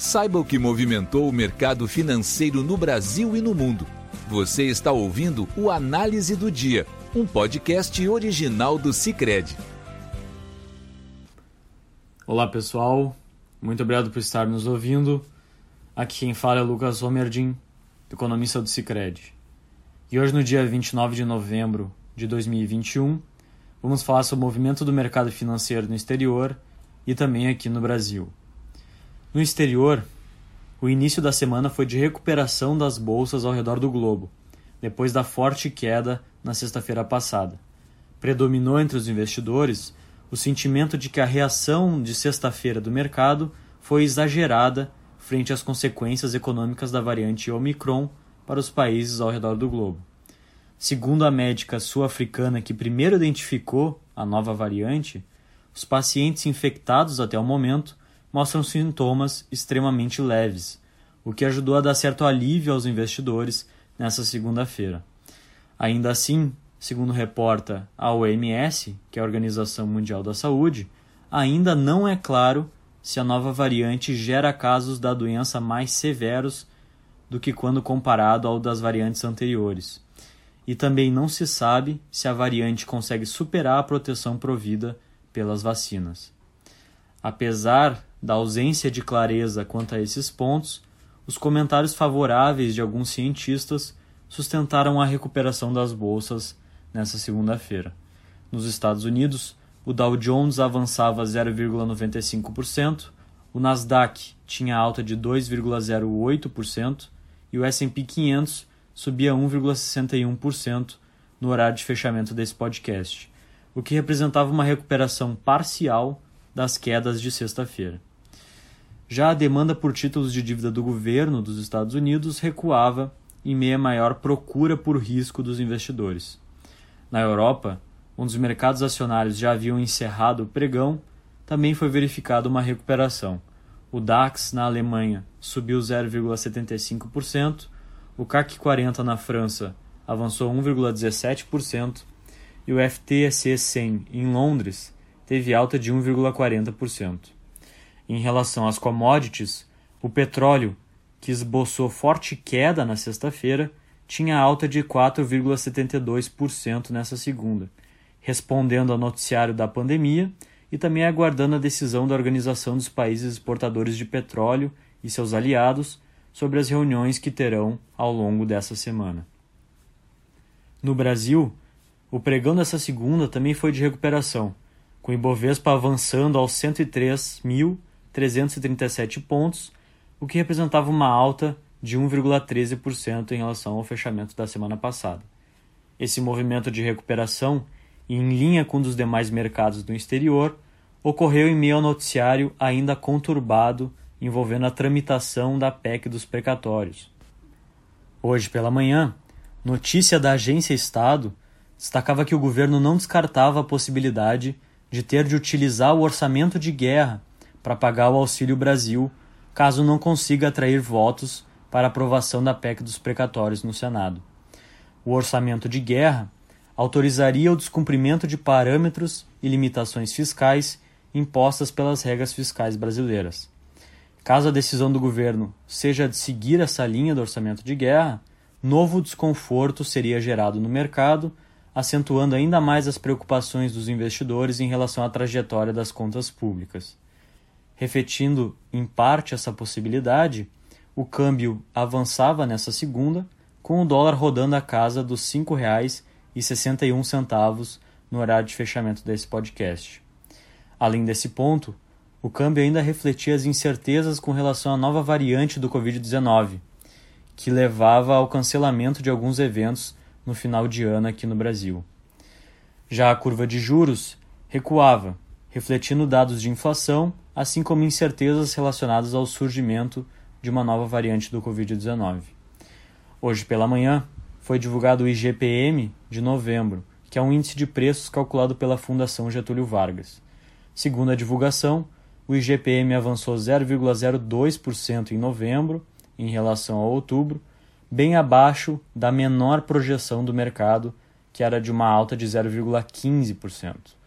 Saiba o que movimentou o mercado financeiro no Brasil e no mundo. Você está ouvindo o Análise do Dia, um podcast original do Cicred. Olá pessoal, muito obrigado por estar nos ouvindo. Aqui quem fala é Lucas Homerdin, economista do Cicred. E hoje, no dia 29 de novembro de 2021, vamos falar sobre o movimento do mercado financeiro no exterior e também aqui no Brasil. No exterior, o início da semana foi de recuperação das bolsas ao redor do globo, depois da forte queda na sexta-feira passada. Predominou entre os investidores o sentimento de que a reação de sexta-feira do mercado foi exagerada frente às consequências econômicas da variante Omicron para os países ao redor do globo. Segundo a médica sul-africana que primeiro identificou a nova variante, os pacientes infectados até o momento mostram sintomas extremamente leves, o que ajudou a dar certo alívio aos investidores nessa segunda-feira. Ainda assim, segundo reporta a OMS, que é a Organização Mundial da Saúde, ainda não é claro se a nova variante gera casos da doença mais severos do que quando comparado ao das variantes anteriores. E também não se sabe se a variante consegue superar a proteção provida pelas vacinas. Apesar da ausência de clareza quanto a esses pontos, os comentários favoráveis de alguns cientistas sustentaram a recuperação das bolsas nesta segunda-feira. Nos Estados Unidos, o Dow Jones avançava 0,95%, o Nasdaq tinha alta de 2,08% e o S&P 500 subia 1,61% no horário de fechamento desse podcast, o que representava uma recuperação parcial das quedas de sexta-feira. Já a demanda por títulos de dívida do governo dos Estados Unidos recuava em meio à maior procura por risco dos investidores. Na Europa, onde os mercados acionários já haviam encerrado o pregão, também foi verificada uma recuperação. O DAX na Alemanha subiu 0,75%, o CAC 40 na França avançou 1,17% e o FTSE 100 em Londres teve alta de 1,40%. Em relação às commodities, o petróleo, que esboçou forte queda na sexta-feira, tinha alta de 4,72% nessa segunda, respondendo ao noticiário da pandemia e também aguardando a decisão da Organização dos Países Exportadores de Petróleo e seus aliados sobre as reuniões que terão ao longo dessa semana. No Brasil, o pregão dessa segunda também foi de recuperação, com o Ibovespa avançando aos 103 mil 337 pontos, o que representava uma alta de 1,13% em relação ao fechamento da semana passada. Esse movimento de recuperação, em linha com um dos demais mercados do exterior, ocorreu em meio ao noticiário ainda conturbado envolvendo a tramitação da PEC dos precatórios. Hoje pela manhã, notícia da Agência Estado destacava que o governo não descartava a possibilidade de ter de utilizar o orçamento de guerra para pagar o Auxílio Brasil, caso não consiga atrair votos para aprovação da PEC dos precatórios no Senado. O orçamento de guerra autorizaria o descumprimento de parâmetros e limitações fiscais impostas pelas regras fiscais brasileiras. Caso a decisão do governo seja de seguir essa linha do orçamento de guerra, novo desconforto seria gerado no mercado, acentuando ainda mais as preocupações dos investidores em relação à trajetória das contas públicas. Refletindo em parte essa possibilidade, o câmbio avançava nessa segunda, com o dólar rodando a casa dos R$ 5,61 no horário de fechamento desse podcast. Além desse ponto, o câmbio ainda refletia as incertezas com relação à nova variante do Covid-19, que levava ao cancelamento de alguns eventos no final de ano aqui no Brasil. Já a curva de juros recuava, refletindo dados de inflação assim como incertezas relacionadas ao surgimento de uma nova variante do Covid-19. Hoje pela manhã foi divulgado o IGPM de novembro, que é um índice de preços calculado pela Fundação Getúlio Vargas. Segundo a divulgação, o IGPM avançou 0,02% em novembro em relação a outubro, bem abaixo da menor projeção do mercado, que era de uma alta de 0,15%.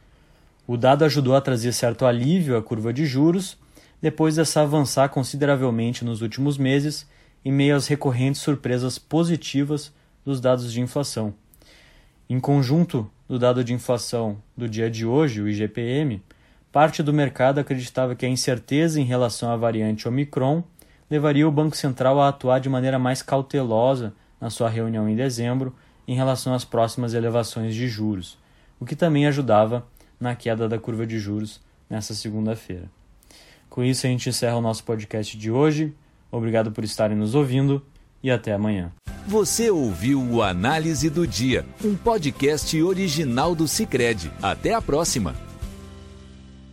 O dado ajudou a trazer certo alívio à curva de juros, depois dessa avançar consideravelmente nos últimos meses em meio às recorrentes surpresas positivas dos dados de inflação. Em conjunto do dado de inflação do dia de hoje, o IGPM, parte do mercado acreditava que a incerteza em relação à variante Omicron levaria o Banco Central a atuar de maneira mais cautelosa na sua reunião em dezembro em relação às próximas elevações de juros, o que também ajudava na queda da curva de juros nesta segunda-feira. Com isso, a gente encerra o nosso podcast de hoje. Obrigado por estarem nos ouvindo e até amanhã. Você ouviu o Análise do Dia, um podcast original do Cicred. Até a próxima!